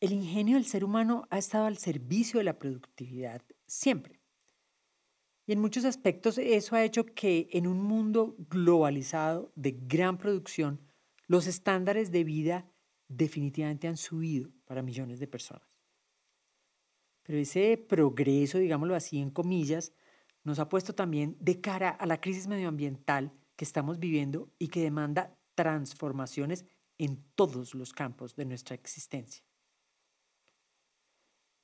el ingenio del ser humano ha estado al servicio de la productividad siempre. Y en muchos aspectos eso ha hecho que en un mundo globalizado de gran producción, los estándares de vida definitivamente han subido para millones de personas. Pero ese progreso, digámoslo así en comillas, nos ha puesto también de cara a la crisis medioambiental que estamos viviendo y que demanda transformaciones en todos los campos de nuestra existencia.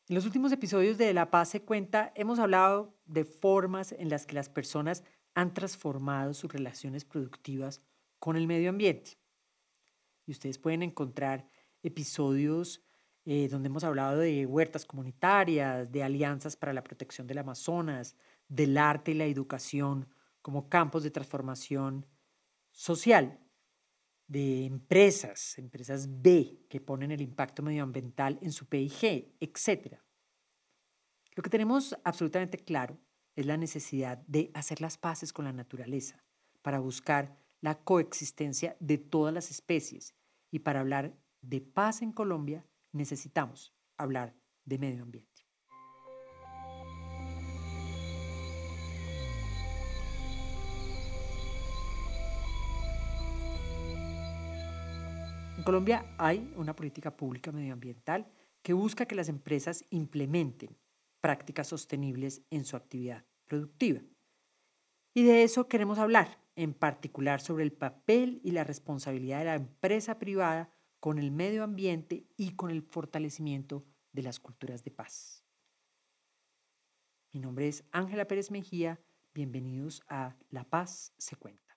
En los últimos episodios de La Paz se cuenta hemos hablado de formas en las que las personas han transformado sus relaciones productivas con el medio ambiente. Y ustedes pueden encontrar episodios eh, donde hemos hablado de huertas comunitarias, de alianzas para la protección del Amazonas, del arte y la educación como campos de transformación social, de empresas, empresas B que ponen el impacto medioambiental en su PIG, etc. Lo que tenemos absolutamente claro es la necesidad de hacer las paces con la naturaleza para buscar la coexistencia de todas las especies y para hablar de paz en Colombia necesitamos hablar de medio ambiente. Colombia hay una política pública medioambiental que busca que las empresas implementen prácticas sostenibles en su actividad productiva. Y de eso queremos hablar, en particular sobre el papel y la responsabilidad de la empresa privada con el medio ambiente y con el fortalecimiento de las culturas de paz. Mi nombre es Ángela Pérez Mejía. Bienvenidos a La Paz se cuenta.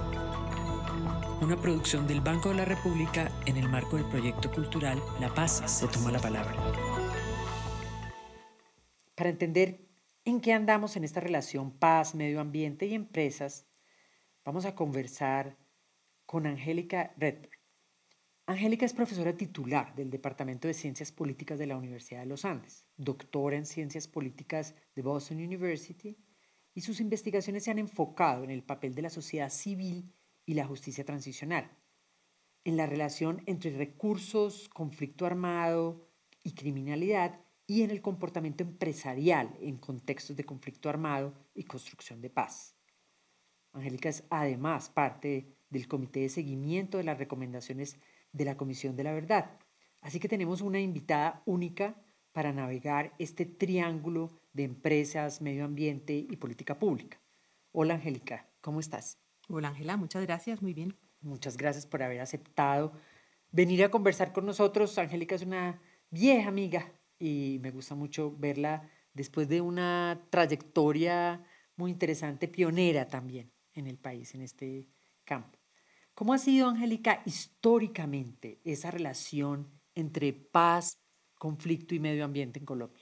una producción del Banco de la República en el marco del proyecto cultural La Paz se toma la palabra. Para entender en qué andamos en esta relación paz, medio ambiente y empresas, vamos a conversar con Angélica Redberg. Angélica es profesora titular del Departamento de Ciencias Políticas de la Universidad de los Andes, doctora en Ciencias Políticas de Boston University, y sus investigaciones se han enfocado en el papel de la sociedad civil y la justicia transicional, en la relación entre recursos, conflicto armado y criminalidad y en el comportamiento empresarial en contextos de conflicto armado y construcción de paz. Angélica es además parte del Comité de Seguimiento de las Recomendaciones de la Comisión de la Verdad. Así que tenemos una invitada única para navegar este triángulo de empresas, medio ambiente y política pública. Hola Angélica, ¿cómo estás? Hola Ángela, muchas gracias, muy bien. Muchas gracias por haber aceptado venir a conversar con nosotros. Angélica es una vieja amiga y me gusta mucho verla después de una trayectoria muy interesante, pionera también en el país, en este campo. ¿Cómo ha sido, Angélica, históricamente esa relación entre paz, conflicto y medio ambiente en Colombia?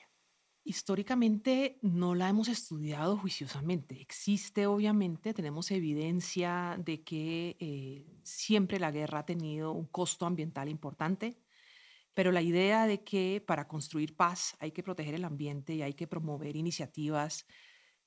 Históricamente no la hemos estudiado juiciosamente. Existe, obviamente, tenemos evidencia de que eh, siempre la guerra ha tenido un costo ambiental importante, pero la idea de que para construir paz hay que proteger el ambiente y hay que promover iniciativas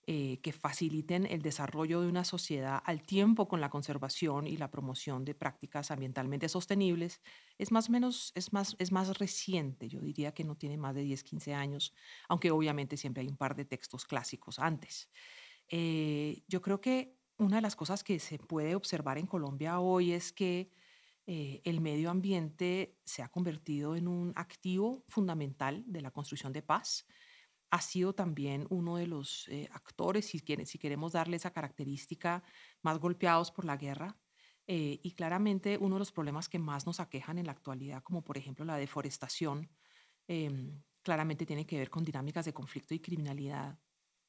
eh, que faciliten el desarrollo de una sociedad al tiempo con la conservación y la promoción de prácticas ambientalmente sostenibles es más menos es más es más reciente yo diría que no tiene más de 10 15 años aunque obviamente siempre hay un par de textos clásicos antes. Eh, yo creo que una de las cosas que se puede observar en Colombia hoy es que eh, el medio ambiente se ha convertido en un activo fundamental de la construcción de paz ha sido también uno de los eh, actores, si, si queremos darle esa característica, más golpeados por la guerra. Eh, y claramente uno de los problemas que más nos aquejan en la actualidad, como por ejemplo la deforestación, em, claramente tiene que ver con dinámicas de conflicto y criminalidad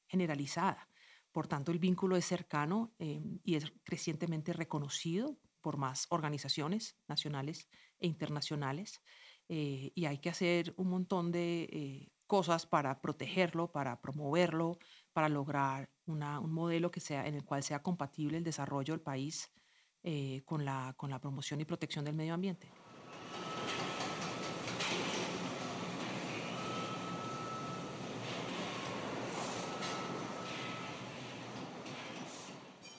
generalizada. Por tanto, el vínculo es cercano em, y es crecientemente reconocido por más organizaciones nacionales e internacionales. eh, y hay que hacer un montón de eh, cosas para protegerlo, para promoverlo, para lograr un modelo que sea, en el cual sea compatible el desarrollo del país eh, con, la, con la promoción y protección del medio ambiente.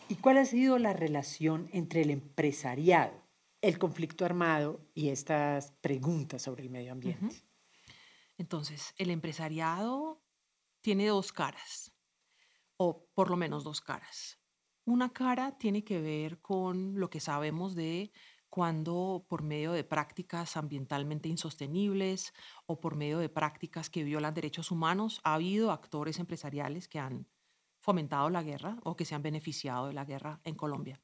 ¿Y cuál ha sido la relación entre el empresariado, el conflicto armado y estas preguntas sobre el medio ambiente? Entonces, el empresariado tiene dos caras, o por lo menos dos caras. Una cara tiene que ver con lo que sabemos de cuando por medio de prácticas ambientalmente insostenibles o por medio de prácticas que violan derechos humanos, ha habido actores empresariales que han fomentado la guerra o que se han beneficiado de la guerra en Colombia.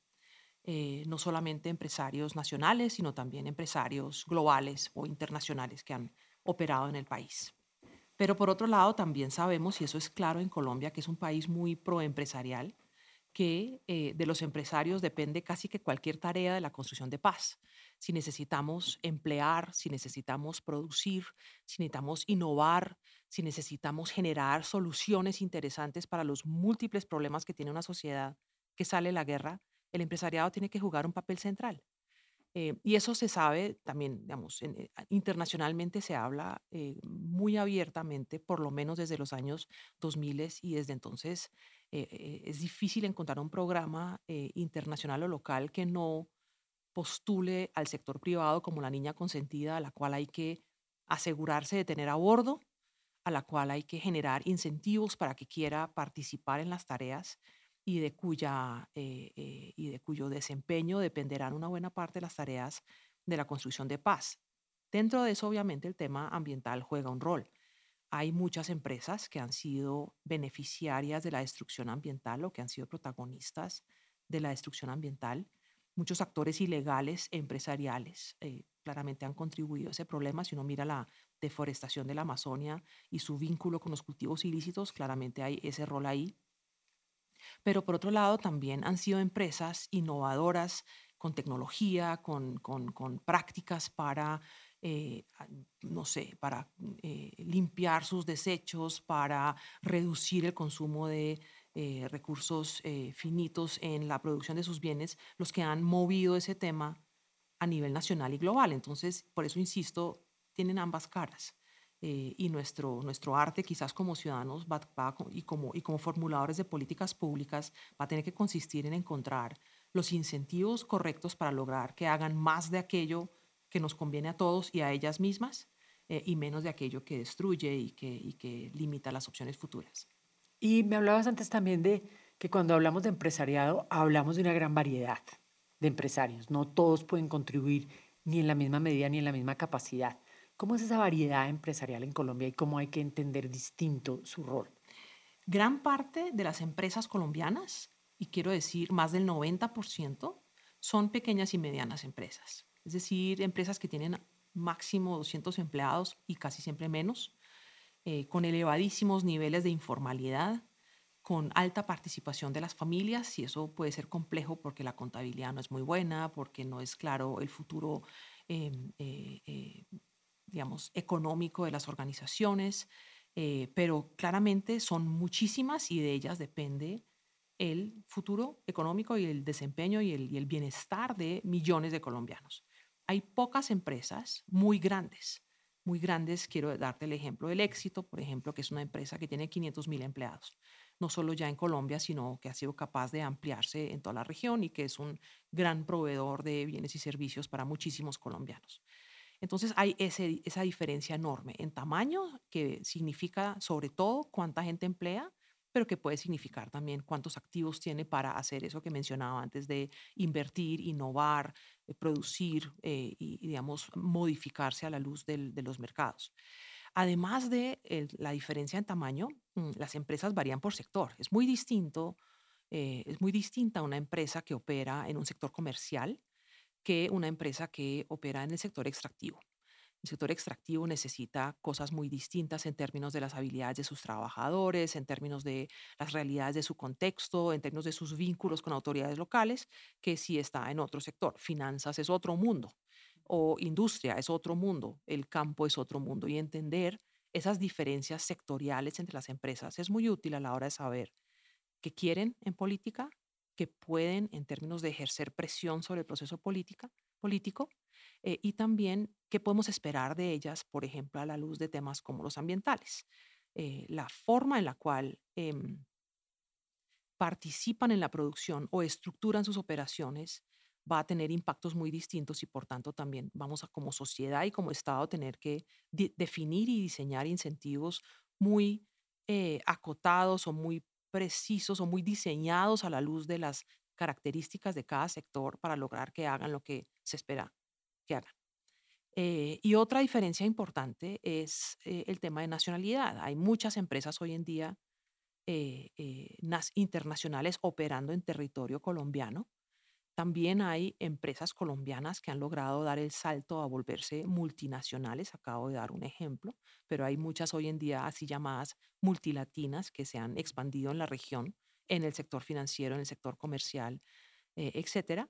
Eh, no solamente empresarios nacionales, sino también empresarios globales o internacionales que han operado en el país. Pero por otro lado, también sabemos, y eso es claro en Colombia, que es un país muy proempresarial, que eh, de los empresarios depende casi que cualquier tarea de la construcción de paz. Si necesitamos emplear, si necesitamos producir, si necesitamos innovar, si necesitamos generar soluciones interesantes para los múltiples problemas que tiene una sociedad que sale de la guerra, el empresariado tiene que jugar un papel central. Eh, y eso se sabe también, digamos, eh, internacionalmente se habla eh, muy abiertamente, por lo menos desde los años 2000 y desde entonces es difícil encontrar un programa internacional o local que no postule al sector privado como la niña consentida a la cual hay que asegurarse de tener a bordo, a la cual hay que generar incentivos para que quiera participar en las tareas y de, cuya, eh, eh, y de cuyo desempeño dependerán una buena parte de las tareas de la construcción de paz. Dentro de eso, obviamente, el tema ambiental juega un rol. Hay muchas empresas que han sido beneficiarias de la destrucción ambiental o que han sido protagonistas de la destrucción ambiental. Muchos actores ilegales empresariales eh, claramente han contribuido a ese problema. Si uno mira la deforestación de la Amazonia y su vínculo con los cultivos ilícitos, claramente hay ese rol ahí. Pero por otro lado, también han sido empresas innovadoras con tecnología, con, prácticas para, eh, no sé, para eh, limpiar sus desechos, para reducir el consumo de eh, recursos finitos en la producción de sus bienes, los que han movido ese tema a nivel nacional y global. Entonces, por eso insisto, tienen ambas caras. Eh, y nuestro, nuestro arte quizás como ciudadanos va, y, como, y como formuladores de políticas públicas va a tener que consistir en encontrar los incentivos correctos para lograr que hagan más de aquello que nos conviene a todos y a ellas mismas eh, y menos de aquello que destruye y que, y que limita las opciones futuras. Y me hablabas antes también de que cuando hablamos de empresariado hablamos de una gran variedad de empresarios. No todos pueden contribuir ni en la misma medida ni en la misma capacidad. ¿Cómo es esa variedad empresarial en Colombia y cómo hay que entender distinto su rol? Gran parte de las empresas colombianas, y quiero decir más del 90%, son pequeñas y medianas empresas. Es decir, empresas que tienen máximo 200 empleados y casi siempre menos, eh, con elevadísimos niveles de informalidad, con alta participación de las familias, y eso puede ser complejo porque la contabilidad no es muy buena, porque no es claro el futuro em, eh, eh, digamos, económico de las organizaciones, eh, pero claramente son muchísimas y de ellas depende el futuro económico y el desempeño y el, y el bienestar de millones de colombianos. Hay pocas empresas muy grandes, muy grandes, quiero darte el ejemplo del éxito, por ejemplo, que es una empresa que tiene 500 mil empleados, no solo ya en Colombia, sino que ha sido capaz de ampliarse en toda la región y que es un gran proveedor de bienes y servicios para muchísimos colombianos. Entonces hay esa diferencia enorme en tamaño, que significa sobre todo cuánta gente emplea, pero que puede significar también cuántos activos tiene para hacer eso que mencionaba antes de invertir, innovar, eh, producir eh, y, digamos, modificarse a la luz de los mercados. Además de la diferencia en tamaño, mm, las empresas varían por sector. Es muy distinto, eh, es muy distinta una empresa que opera en un sector comercial que una empresa que opera en el sector extractivo. El sector extractivo necesita cosas muy distintas en términos de las habilidades de sus trabajadores, en términos de las realidades de su contexto, en términos de sus vínculos con autoridades locales, que si está en otro sector. Finanzas es otro mundo. o industria es otro mundo, el campo es otro mundo y entender esas diferencias sectoriales entre las empresas es muy útil a la hora de saber qué quieren en política, qué pueden en términos de ejercer presión sobre el proceso político eh, y también qué podemos esperar de ellas, por ejemplo, a la luz de temas como los ambientales. Eh, la forma en la cual em, participan en la producción o estructuran sus operaciones va a tener impactos muy distintos y por tanto también vamos a como sociedad y como Estado tener que definir y diseñar incentivos muy eh, acotados o muy precisos o muy diseñados a la luz de las características de cada sector para lograr que hagan lo que se espera que hagan. Eh, y otra diferencia importante es eh, el tema de nacionalidad. Hay muchas empresas hoy en día internacionales operando en territorio colombiano también hay empresas colombianas que han logrado dar el salto a volverse multinacionales. Acabo de dar un ejemplo, pero hay muchas hoy en día así llamadas multilatinas que se han expandido en la región, en el sector financiero, en el sector comercial, eh, etcétera.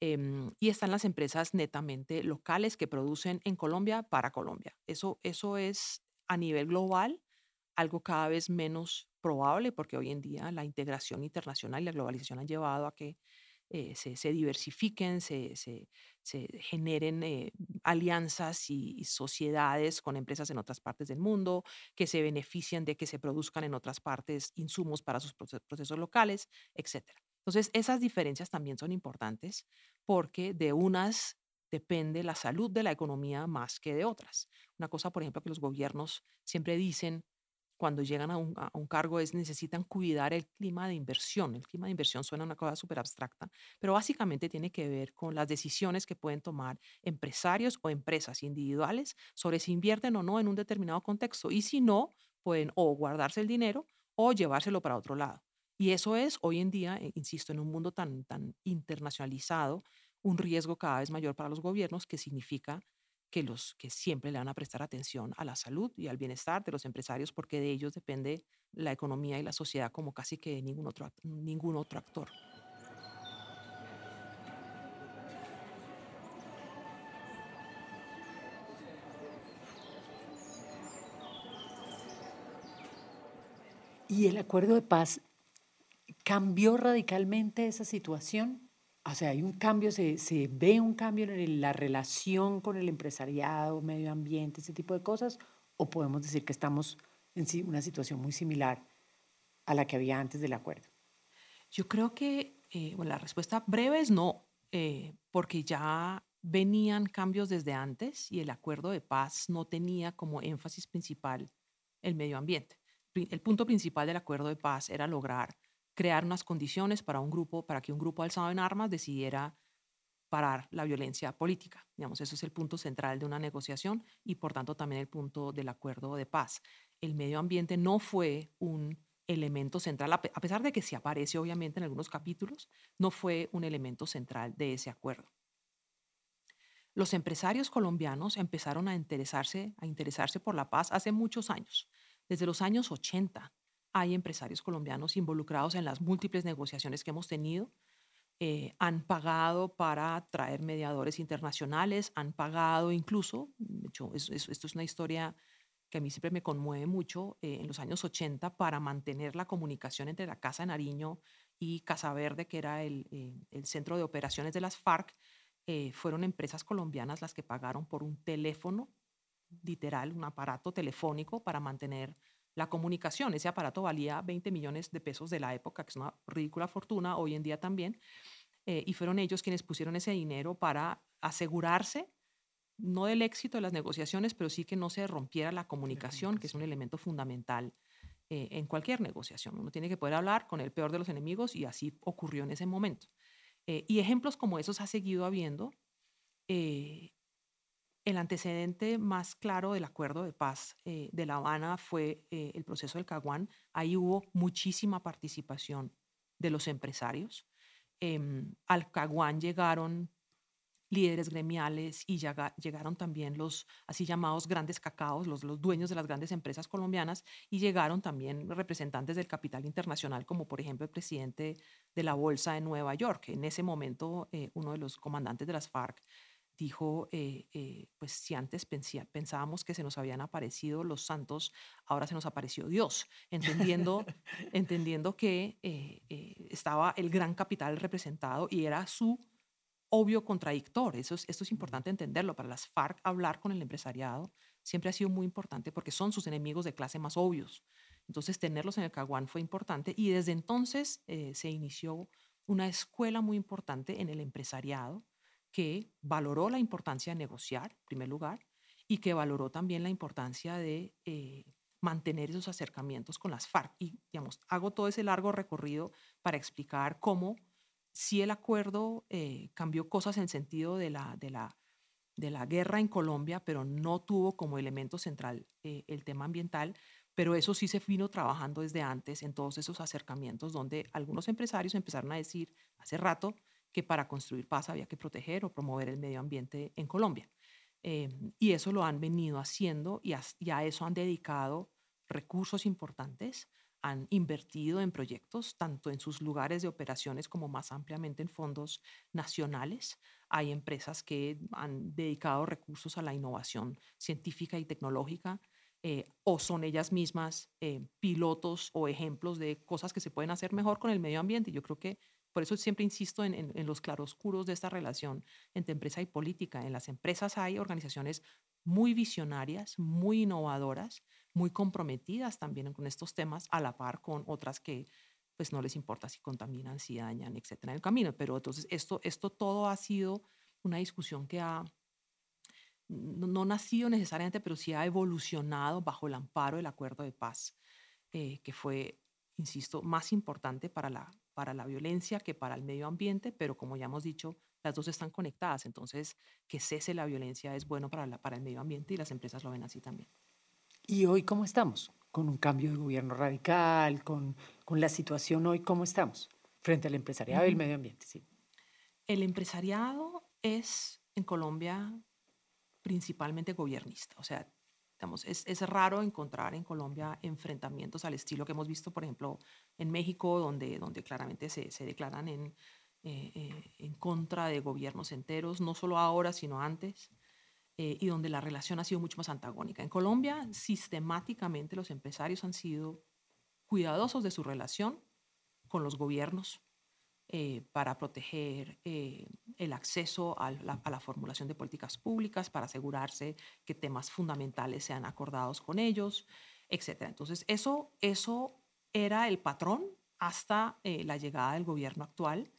Em, y están las empresas netamente locales que producen en Colombia para Colombia. Eso, eso es a nivel global algo cada vez menos probable porque hoy en día la integración internacional y la globalización han llevado a que eh, se, diversifiquen, se, generen eh, alianzas y, sociedades con empresas en otras partes del mundo, que se beneficien de que se produzcan en otras partes insumos para sus procesos, locales, etc. Entonces, esas diferencias también son importantes porque de unas depende la salud de la economía más que de otras. Una cosa, por ejemplo, que los gobiernos siempre dicen cuando llegan a un, cargo es necesitan cuidar el clima de inversión. El clima de inversión suena una cosa súper abstracta, pero básicamente tiene que ver con las decisiones que pueden tomar empresarios o empresas individuales sobre si invierten o no en un determinado contexto. Y si no, pueden o guardarse el dinero o llevárselo para otro lado. Y eso es hoy en día, eh, insisto, en un mundo tan, tan internacionalizado, un riesgo cada vez mayor para los gobiernos que significa que los que siempre le van a prestar atención a la salud y al bienestar de los empresarios porque de ellos depende la economía y la sociedad como casi que ningún otro, ningún otro actor. ¿Y el acuerdo de paz cambió radicalmente esa situación? O sea, hay un cambio, se, se, ve un cambio en la relación con el empresariado, medio ambiente, ese tipo de cosas, o podemos decir que estamos en una situación muy similar a la que había antes del acuerdo. Yo creo que eh, bueno, la respuesta breve es no, eh, porque ya venían cambios desde antes y el acuerdo de paz no tenía como énfasis principal el medio ambiente. El punto principal del acuerdo de paz era lograr crear unas condiciones para un grupo, para que un grupo alzado en armas decidiera parar la violencia política. Digamos, eso es el punto central de una negociación y por tanto también el punto del acuerdo de paz. El medio ambiente no fue un elemento central, a pesar de que se aparece obviamente en algunos capítulos, no fue un elemento central de ese acuerdo. Los empresarios colombianos empezaron a interesarse, a interesarse por la paz hace muchos años, desde los años 80 hay empresarios colombianos involucrados en las múltiples negociaciones que hemos tenido. Eh, han pagado para traer mediadores internacionales, han pagado incluso, de hecho, esto es una historia que a mí siempre me conmueve mucho, eh, en los años 80 para mantener la comunicación entre la Casa de Nariño y Casa Verde, que era el, eh, el centro de operaciones de las FARC, fueron empresas colombianas las que pagaron por un teléfono, literal, un aparato telefónico para mantener la comunicación. Ese aparato valía 20 millones de pesos de la época, que es una ridícula fortuna, hoy en día también. Eh, y fueron ellos quienes pusieron ese dinero para asegurarse, no del éxito de las negociaciones, pero sí que no se rompiera la comunicación, que es un elemento fundamental eh, en cualquier negociación. Uno tiene que poder hablar con el peor de los enemigos y así ocurrió en ese momento. Eh, y ejemplos como esos ha seguido habiendo. El antecedente más claro del acuerdo de paz eh, de La Habana fue eh, el proceso del Caguán. Ahí hubo muchísima participación de los empresarios. Em, al Caguán llegaron líderes gremiales y llegaron también los así llamados grandes cacaos, los, los dueños de las grandes empresas colombianas, y llegaron también representantes del capital internacional, como por ejemplo el presidente de la Bolsa de Nueva York, en ese momento eh, uno de los comandantes de las FARC dijo, eh, eh, pues si antes pensábamos que se nos habían aparecido los santos, ahora se nos apareció Dios, entendiendo, entendiendo que estaba el gran capital representado y era su obvio contradictor. Eso es, esto es importante entenderlo. Para las FARC, hablar con el empresariado siempre ha sido muy importante porque son sus enemigos de clase más obvios. Entonces, tenerlos en el Caguán fue importante y desde entonces se inició una escuela muy importante en el empresariado que valoró la importancia de negociar, en primer lugar, y que valoró también la importancia de eh, mantener esos acercamientos con las FARC. Y, digamos, hago todo ese largo recorrido para explicar cómo si el acuerdo eh, cambió cosas en sentido de la, de, la, de la guerra en Colombia, pero no tuvo como elemento central eh, el tema ambiental, pero eso sí se vino trabajando desde antes en todos esos acercamientos donde algunos empresarios empezaron a decir hace rato, que para construir paz había que proteger o promover el medio ambiente en Colombia. Em, y eso lo han venido haciendo y a, eso han dedicado recursos importantes, han invertido en proyectos, tanto en sus lugares de operaciones como más ampliamente en fondos nacionales. Hay empresas que han dedicado recursos a la innovación científica y tecnológica eh, o son ellas mismas eh, pilotos o ejemplos de cosas que se pueden hacer mejor con el medio ambiente. Yo creo que por eso siempre insisto en, los claroscuros de esta relación entre empresa y política. En las empresas hay organizaciones muy visionarias, muy innovadoras, muy comprometidas también con estos temas, a la par con otras que pues no les importa si contaminan, si dañan, etcétera, en el camino. Pero entonces esto, esto todo ha sido una discusión que ha no, nacido necesariamente, pero sí ha evolucionado bajo el amparo del acuerdo de paz, eh, que fue, insisto, más importante para la para la violencia que para el medio ambiente, pero como ya hemos dicho, las dos están conectadas. Entonces, que cese la violencia es bueno para, la, para el medio ambiente y las empresas lo ven así también. ¿Y hoy cómo estamos? Con un cambio de gobierno radical, con, con la situación hoy, ¿cómo estamos? Frente al empresariado y el medio ambiente, sí. El empresariado es en Colombia principalmente gobernista, o sea, es, es, raro encontrar en Colombia enfrentamientos al estilo que hemos visto, por ejemplo, en México, donde, donde claramente se, se declaran en, eh, eh, en contra de gobiernos enteros, no solo ahora, sino antes, eh, y donde la relación ha sido mucho más antagónica. En Colombia, sistemáticamente los empresarios han sido cuidadosos de su relación con los gobiernos, eh, para proteger eh, el acceso a la, formulación de políticas públicas, para asegurarse que temas fundamentales sean acordados con ellos, etc. Entonces, eso, eso era el patrón hasta eh, la llegada del gobierno actual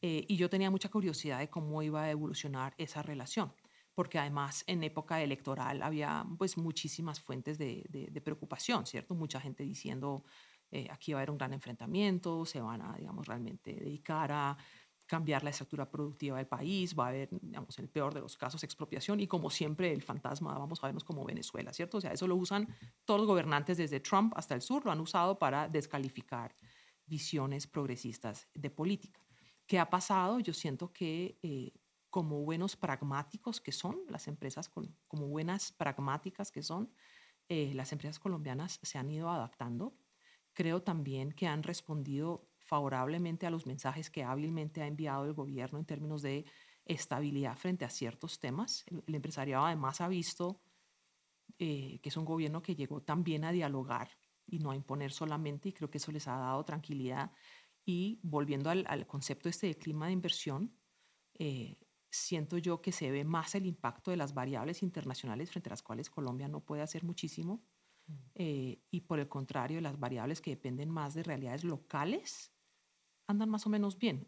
y yo tenía mucha curiosidad de cómo iba a evolucionar esa relación porque además en época electoral había pues muchísimas fuentes de, de preocupación, ¿cierto? Mucha gente diciendo eh, aquí va a haber un gran enfrentamiento, se van a, digamos, realmente dedicar a cambiar la estructura productiva del país, va a haber, digamos, el peor de los casos, expropiación y como siempre el fantasma, vamos a vernos como Venezuela, ¿cierto? O sea, eso lo usan todos los gobernantes desde Trump hasta el sur, lo han usado para descalificar visiones progresistas de política. ¿Qué ha pasado? Yo siento que eh, como buenos pragmáticos que son, las empresas como buenas pragmáticas que son, eh, las empresas colombianas se han ido adaptando Creo también que han respondido favorablemente a los mensajes que hábilmente ha enviado el gobierno en términos de estabilidad frente a ciertos temas. El, empresariado además ha visto eh, que es un gobierno que llegó también a dialogar y no a imponer solamente, y creo que eso les ha dado tranquilidad. Y volviendo al, concepto este de clima de inversión, eh, siento yo que se ve más el impacto de las variables internacionales frente a las cuales Colombia no puede hacer muchísimo eh, y por el contrario, las variables que dependen más de realidades locales andan más o menos bien.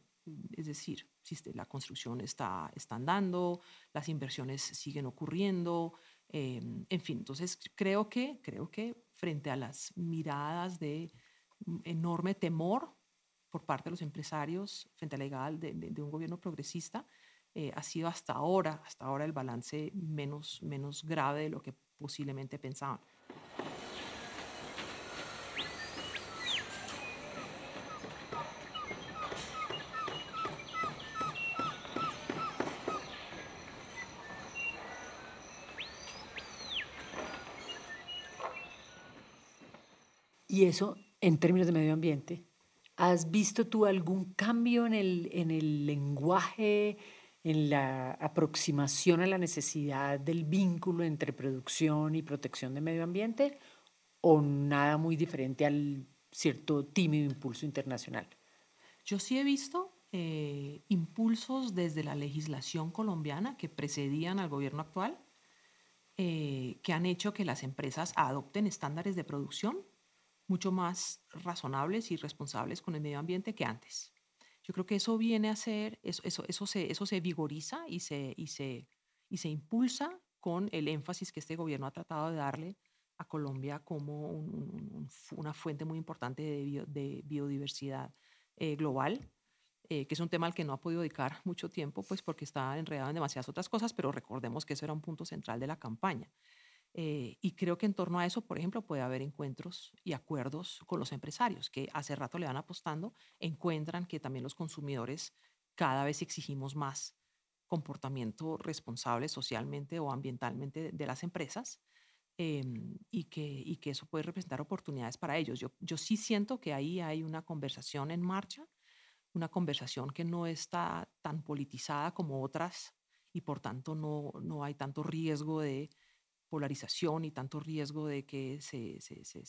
Es decir, si la construcción está, está andando, las inversiones siguen ocurriendo, em, en fin, entonces creo que, creo que frente a las miradas de enorme temor por parte de los empresarios frente a la llegada de, de, un gobierno progresista, eh, ha sido hasta ahora, hasta ahora el balance menos, menos grave de lo que posiblemente pensaban. Y eso, en términos de medio ambiente, ¿has visto tú algún cambio en el, en el lenguaje en la aproximación a la necesidad del vínculo entre producción y protección del medio ambiente o nada muy diferente al cierto tímido impulso internacional? Yo sí he visto eh, impulsos desde la legislación colombiana que precedían al gobierno actual, eh, que han hecho que las empresas adopten estándares de producción mucho más razonables y responsables con el medio ambiente que antes. Yo creo que eso viene a ser, eso, eso, eso, se, eso se vigoriza y se, y, se, y se impulsa con el énfasis que este gobierno ha tratado de darle a Colombia como una fuente muy importante de, biodiversidad eh, global, eh, que es un tema al que no ha podido dedicar mucho tiempo, pues porque está enredado en demasiadas otras cosas, pero recordemos que eso era un punto central de la campaña. Eh, y creo que en torno a eso, por ejemplo, puede haber encuentros y acuerdos con los empresarios que hace rato le van apostando, encuentran que también los consumidores cada vez exigimos más comportamiento responsable socialmente o ambientalmente de, las empresas em, y, que, y que eso puede representar oportunidades para ellos. Yo, yo sí siento que ahí hay una conversación en marcha, una conversación que no está tan politizada como otras y por tanto no, no hay tanto riesgo de polarización y tanto riesgo de que se, se, se,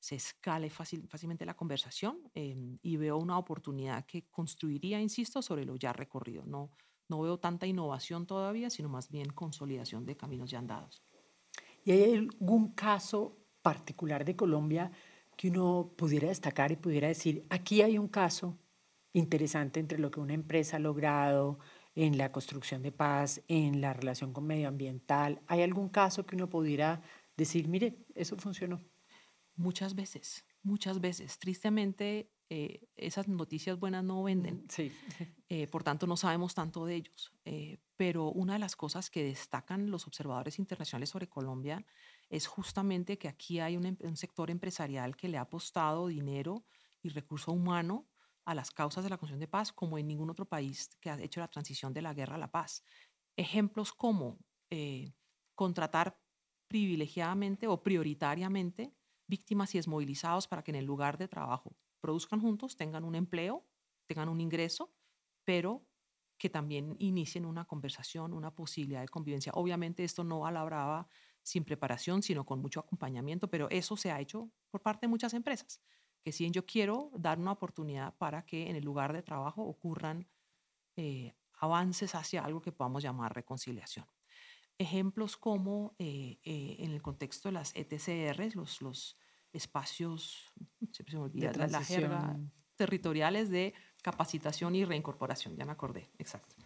se escale fácil, fácilmente la conversación em, y veo una oportunidad que construiría, insisto, sobre lo ya recorrido. No, no veo tanta innovación todavía, sino más bien consolidación de caminos ya andados. ¿Y hay algún caso particular de Colombia que uno pudiera destacar y pudiera decir, aquí hay un caso interesante entre lo que una empresa ha logrado, en la construcción de paz, en la relación con medioambiental. ¿Hay algún caso que uno pudiera decir, mire, eso funcionó? Muchas veces, muchas veces. Tristemente, eh, esas noticias buenas no venden. Sí. Eh, por tanto, no sabemos tanto de ellos. Eh, pero una de las cosas que destacan los observadores internacionales sobre Colombia es justamente que aquí hay un, em, un sector empresarial que le ha apostado dinero y recurso humano a las causas de la construcción de paz como en ningún otro país que ha hecho la transición de la guerra a la paz. Ejemplos como eh, contratar privilegiadamente o prioritariamente víctimas y desmovilizados para que en el lugar de trabajo produzcan juntos, tengan un empleo, tengan un ingreso, pero que también inicien una conversación, una posibilidad de convivencia. Obviamente esto no a la brava sin preparación, sino con mucho acompañamiento, pero eso se ha hecho por parte de muchas empresas que si yo quiero dar una oportunidad para que en el lugar de trabajo ocurran eh, avances hacia algo que podamos llamar reconciliación. Ejemplos como eh, eh, en el contexto de las ETCR, los, los espacios, siempre se me olvida, de la jerga, territoriales de capacitación y reincorporación, ya me acordé, exacto.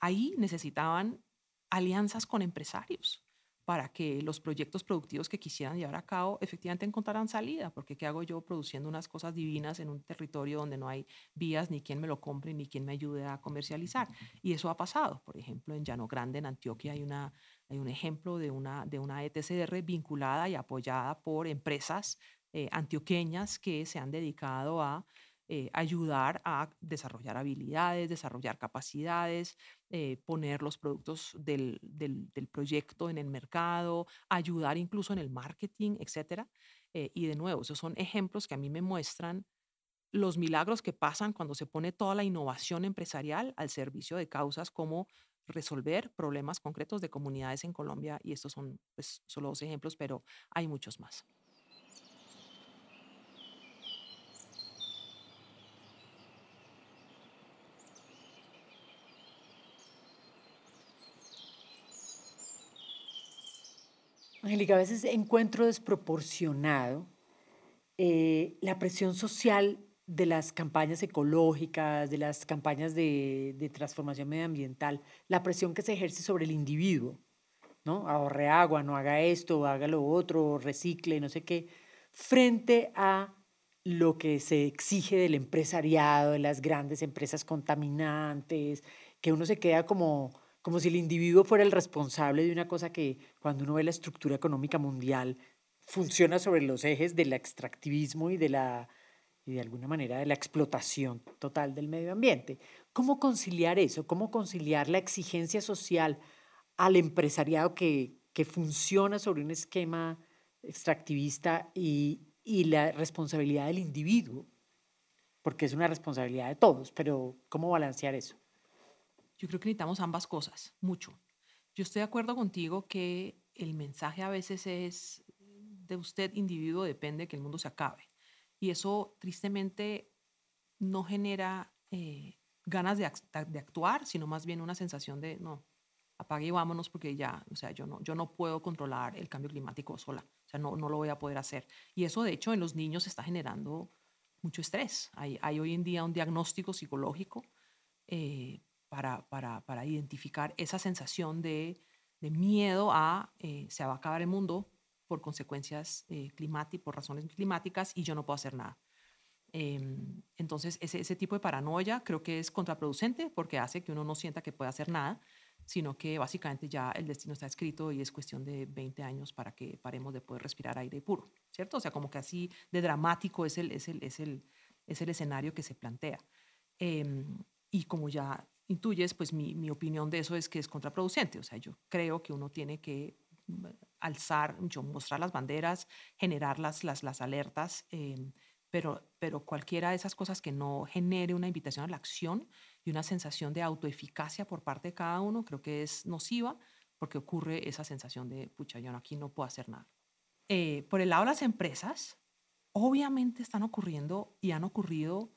Ahí necesitaban alianzas con empresarios para que los proyectos productivos que quisieran llevar a cabo efectivamente encontraran salida, porque ¿qué hago yo produciendo unas cosas divinas en un territorio donde no hay vías, ni quien me lo compre, ni quien me ayude a comercializar? Y eso ha pasado. Por ejemplo, en Llano Grande, en Antioquia, hay, una, hay un ejemplo de una, de una ETCR vinculada y apoyada por empresas eh, antioqueñas que se han dedicado a eh, ayudar a desarrollar habilidades, desarrollar capacidades, eh, poner los productos del, del, proyecto en el mercado, ayudar incluso en el marketing, etc. Eh, y de nuevo, esos son ejemplos que a mí me muestran los milagros que pasan cuando se pone toda la innovación empresarial al servicio de causas como resolver problemas concretos de comunidades en Colombia. Y estos son pues, solo dos ejemplos, pero hay muchos más. Angélica, a veces encuentro desproporcionado eh, la presión social de las campañas ecológicas, de las campañas de, transformación medioambiental, la presión que se ejerce sobre el individuo, ¿no? Ahorre agua, no haga esto, haga lo otro, recicle, no sé qué, frente a lo que se exige del empresariado, de las grandes empresas contaminantes, que uno se queda como como si el individuo fuera el responsable de una cosa que cuando uno ve la estructura económica mundial funciona sobre los ejes del extractivismo y de la y de alguna manera de la explotación total del medio ambiente. ¿Cómo conciliar eso? ¿Cómo conciliar la exigencia social al empresariado que, que funciona sobre un esquema extractivista y, y la responsabilidad del individuo? Porque es una responsabilidad de todos, pero ¿cómo balancear eso? Yo creo que necesitamos ambas cosas, mucho. Yo estoy de acuerdo contigo que el mensaje a veces es de usted, individuo, depende que el mundo se acabe. Y eso tristemente no genera eh, ganas de, de, actuar, sino más bien una sensación de, no, apague y vámonos porque ya, o sea, yo no, yo no puedo controlar el cambio climático sola, o sea, no, no lo voy a poder hacer. Y eso, de hecho, en los niños está generando mucho estrés. Hay, hay hoy en día un diagnóstico psicológico eh, para, para, para, identificar esa sensación de, de miedo a eh, se va a acabar el mundo por consecuencias eh, climáticas, por razones climáticas y yo no puedo hacer nada. Em, entonces, ese, ese tipo de paranoia creo que es contraproducente porque hace que uno no sienta que puede hacer nada sino que básicamente ya el destino está escrito y es cuestión de 20 años para que paremos de poder respirar aire puro, ¿cierto? O sea, como que así de dramático es el, es el, es el, es el escenario que se plantea. Em, y como ya intuyes, pues mi, mi, opinión de eso es que es contraproducente. O sea, yo creo que uno tiene que mm, alzar, mostrar las banderas, generar las, las, las alertas, eh, pero, pero cualquiera de esas cosas que no genere una invitación a la acción, y una sensación de autoeficacia por parte de cada uno, creo que es nociva porque ocurre esa sensación de, pucha, yo aquí no puedo hacer nada. Eh, por el lado de las empresas, obviamente están ocurriendo y han ocurrido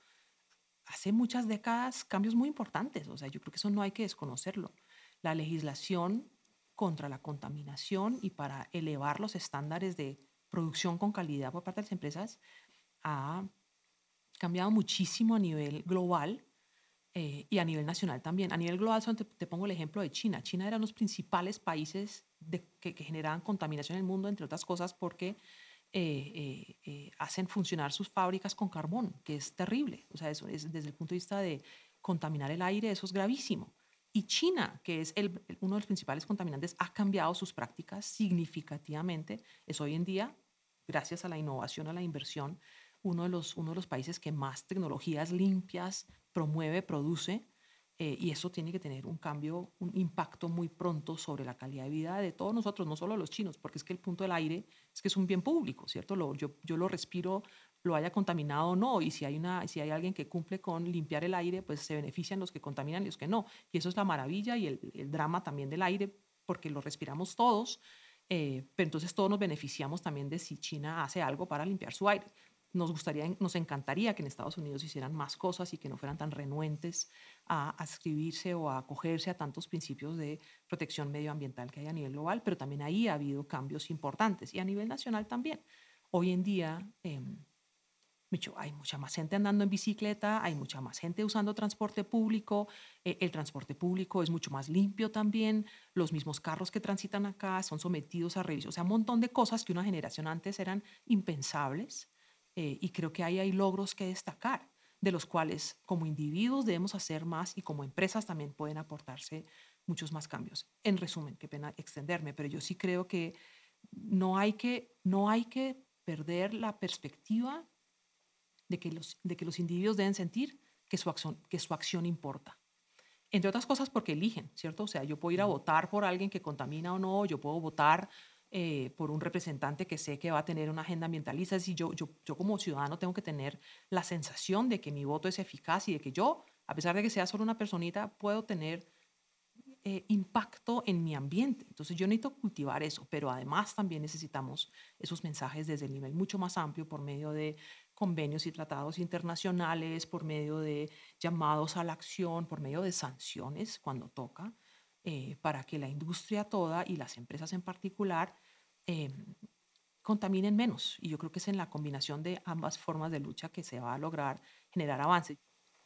hace muchas décadas cambios muy importantes. O sea, yo creo que eso no hay que desconocerlo. La legislación contra la contaminación y para elevar los estándares de producción con calidad por parte de las empresas ha cambiado muchísimo a nivel global eh, y a nivel nacional también. A nivel global, te, pongo el ejemplo de China. China era uno de los principales países de, que, generaban contaminación en el mundo, entre otras cosas porque eh, eh, hacen funcionar sus fábricas con carbón, que es terrible. O sea, eso es desde el punto de vista de contaminar el aire, eso es gravísimo. Y China, que es el, uno de los principales contaminantes, ha cambiado sus prácticas significativamente. Es hoy en día, gracias a la innovación, a la inversión, uno de los, uno de los países que más tecnologías limpias promueve, produce, eh, y eso tiene que tener un cambio, un impacto muy pronto sobre la calidad de vida de todos nosotros, no solo los chinos, porque es que el punto del aire es que es un bien público, ¿cierto? Lo, yo, yo lo respiro, lo haya contaminado o no, y si hay, una, si hay alguien que cumple con limpiar el aire, pues se benefician los que contaminan y los que no. Y eso es la maravilla y el, drama también del aire, porque lo respiramos todos, eh, pero entonces todos nos beneficiamos también de si China hace algo para limpiar su aire nos gustaría, nos encantaría que en Estados Unidos hicieran más cosas y que no fueran tan renuentes a ascribirse o a acogerse a tantos principios de protección medioambiental que hay a nivel global, pero también ahí ha habido cambios importantes y a nivel nacional también. Hoy en día, eh, hay mucha más gente andando en bicicleta, hay mucha más gente usando transporte público, eh, el transporte público es mucho más limpio también, los mismos carros que transitan acá son sometidos a revisión, o sea, un montón de cosas que una generación antes eran impensables eh, y creo que ahí hay logros que destacar, de los cuales como individuos debemos hacer más y como empresas también pueden aportarse muchos más cambios. En resumen, qué pena extenderme, pero yo sí creo que no hay que, no hay que perder la perspectiva de que, los, de que los individuos deben sentir que su, acción, que su acción importa. Entre otras cosas porque eligen, ¿cierto? O sea, yo puedo ir a votar por alguien que contamina o no, yo puedo votar eh, por un representante que sé que va a tener una agenda ambientalista. Si yo, yo, yo como ciudadano tengo que tener la sensación de que mi voto es eficaz y de que yo, a pesar de que sea solo una personita, puedo tener eh, impacto en mi ambiente. Entonces yo necesito cultivar eso, pero además también necesitamos esos mensajes desde el nivel mucho más amplio por medio de convenios y tratados internacionales, por medio de llamados a la acción, por medio de sanciones cuando toca, eh, para que la industria toda y las empresas en particular eh, contaminen menos. Y yo creo que es en la combinación de ambas formas de lucha que se va a lograr generar avances.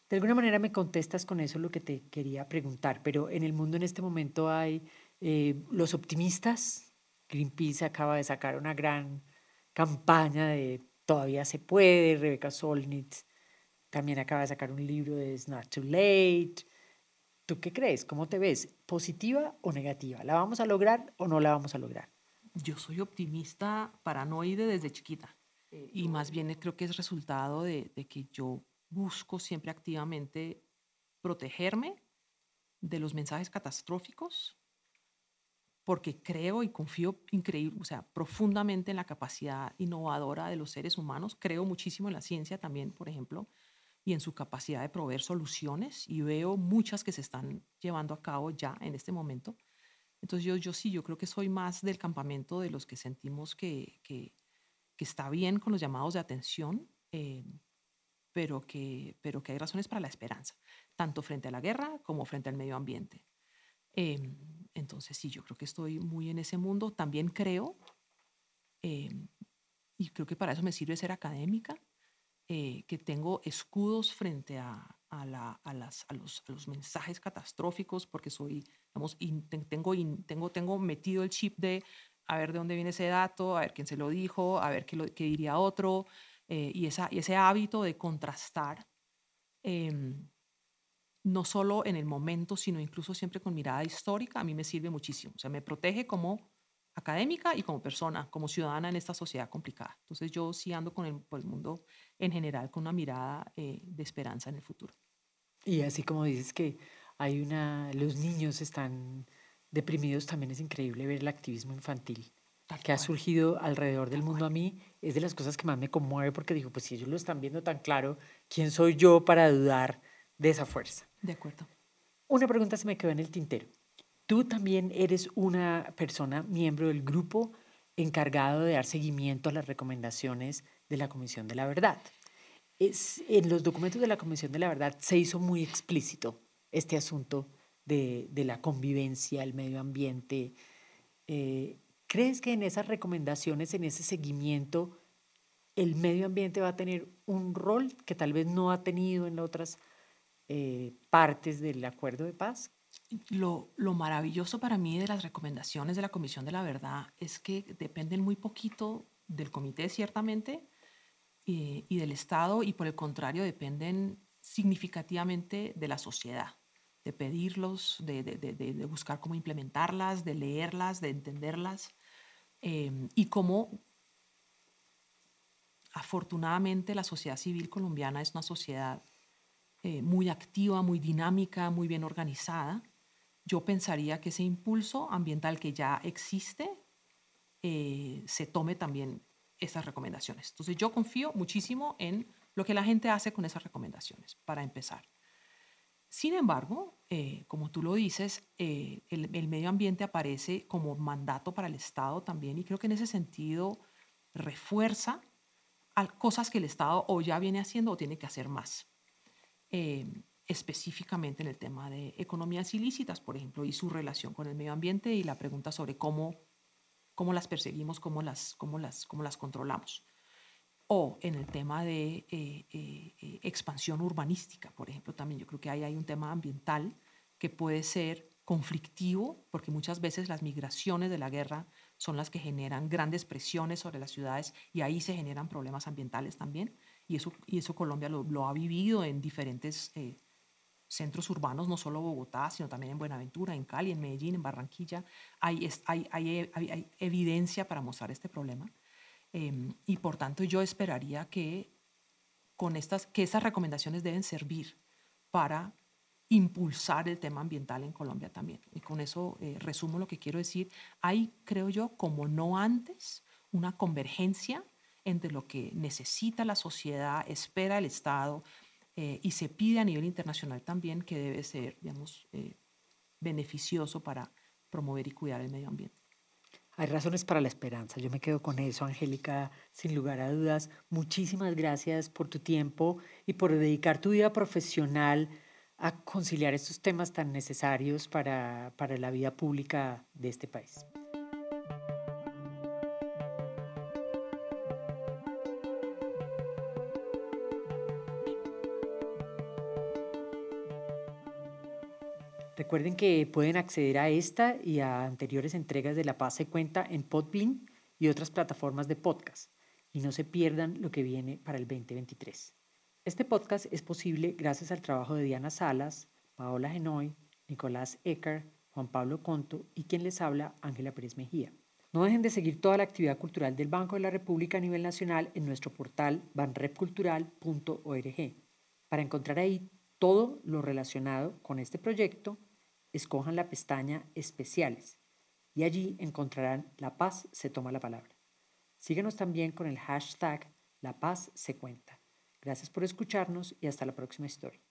De alguna manera me contestas con eso lo que te quería preguntar, pero en el mundo en este momento hay eh, los optimistas. Greenpeace acaba de sacar una gran campaña de todavía se puede. Rebecca Solnit también acaba de sacar un libro de It's Not Too Late. ¿Tú qué crees? ¿Cómo te ves? ¿Positiva o negativa? ¿La vamos a lograr o no la vamos a lograr? Yo soy optimista paranoide desde chiquita y más bien creo que es resultado de, que yo busco siempre activamente protegerme de los mensajes catastróficos porque creo y confío increíble, o sea, profundamente en la capacidad innovadora de los seres humanos. Creo muchísimo en la ciencia también, por ejemplo, y en su capacidad de proveer soluciones y veo muchas que se están llevando a cabo ya en este momento. Entonces yo, yo sí, yo creo que soy más del campamento de los que sentimos que, que, que está bien con los llamados de atención, eh, pero, que, pero que hay razones para la esperanza, tanto frente a la guerra como frente al medio ambiente. Eh, entonces sí, yo creo que estoy muy en ese mundo. También creo, eh, y creo que para eso me sirve ser académica, eh, que tengo escudos frente a, a, la, a, las, a, los, a, los, mensajes catastróficos, porque soy, digamos, tengo, tengo, tengo metido el chip de a ver de dónde viene ese dato, a ver quién se lo dijo, a ver qué, lo, qué diría otro, eh, y, esa, y ese hábito de contrastar, eh, no solo en el momento, sino incluso siempre con mirada histórica, a mí me sirve muchísimo. O sea, me protege como académica y como persona, como ciudadana en esta sociedad complicada. Entonces yo sí ando con el, por el mundo en general con una mirada eh, de esperanza en el futuro. Y así como dices que hay una, los niños están deprimidos, también es increíble ver el activismo infantil Tal que ha surgido alrededor del mundo a mí, es de las cosas que más me conmueve porque digo, pues si ellos lo están viendo tan claro, ¿quién soy yo para dudar de esa fuerza? De acuerdo. Una pregunta se me quedó en el tintero. Tú también eres una persona, miembro del grupo encargado de dar seguimiento a las recomendaciones de la Comisión de la Verdad. Es, en los documentos de la Comisión de la Verdad se hizo muy explícito este asunto de, de la convivencia, el medio ambiente. Eh, ¿Crees que en esas recomendaciones, en ese seguimiento, el medio ambiente va a tener un rol que tal vez no ha tenido en otras eh, partes del acuerdo de paz? Lo, lo, maravilloso para mí de las recomendaciones de la Comisión de la Verdad es que dependen muy poquito del comité, ciertamente, y, y del Estado, y por el contrario dependen significativamente de la sociedad, de pedirlos, de, buscar cómo implementarlas, de leerlas, de entenderlas, eh, y cómo afortunadamente la sociedad civil colombiana es una sociedad eh, muy activa, muy dinámica, muy bien organizada, yo pensaría que ese impulso ambiental que ya existe eh, se tome también esas recomendaciones. Entonces yo confío muchísimo en lo que la gente hace con esas recomendaciones, para empezar. Sin embargo, eh, como tú lo dices, eh, el, el, medio ambiente aparece como mandato para el Estado también y creo que en ese sentido refuerza cosas que el Estado o ya viene haciendo o tiene que hacer más. Eh, específicamente en el tema de economías ilícitas, por ejemplo, y su relación con el medio ambiente y la pregunta sobre cómo, cómo las perseguimos, cómo las, cómo, las, cómo las controlamos. O en el tema de eh, eh, expansión urbanística, por ejemplo, también yo creo que ahí hay un tema ambiental que puede ser conflictivo, porque muchas veces las migraciones de la guerra son las que generan grandes presiones sobre las ciudades y ahí se generan problemas ambientales también. Y eso, y eso Colombia lo, lo ha vivido en diferentes eh, centros urbanos, no solo Bogotá, sino también en Buenaventura, en Cali, en Medellín, en Barranquilla. Hay, hay, hay, hay evidencia para mostrar este problema. Eh, y por tanto yo esperaría que, con estas, que esas recomendaciones deben servir para impulsar el tema ambiental en Colombia también. Y con eso eh, resumo lo que quiero decir. Hay, creo yo, como no antes, una convergencia entre lo que necesita la sociedad, espera el Estado eh, y se pide a nivel internacional también que debe ser, digamos, eh, beneficioso para promover y cuidar el medio ambiente. Hay razones para la esperanza. Yo me quedo con eso, Angélica, sin lugar a dudas. Muchísimas gracias por tu tiempo y por dedicar tu vida profesional a conciliar estos temas tan necesarios para, para la vida pública de este país. Recuerden que pueden acceder a esta y a anteriores entregas de La Paz se cuenta en Podbean y otras plataformas de podcast. Y no se pierdan lo que viene para el 2023. Este podcast es posible gracias al trabajo de Diana Salas, Paola Genoy, Nicolás Ecker, Juan Pablo Conto y quien les habla, Ángela Pérez Mejía. No dejen de seguir toda la actividad cultural del Banco de la República a nivel nacional en nuestro portal banrepcultural.org para encontrar ahí todo lo relacionado con este proyecto escojan la pestaña Especiales y allí encontrarán La Paz se toma la palabra. Síguenos también con el hashtag La Paz se cuenta. Gracias por escucharnos y hasta la próxima historia.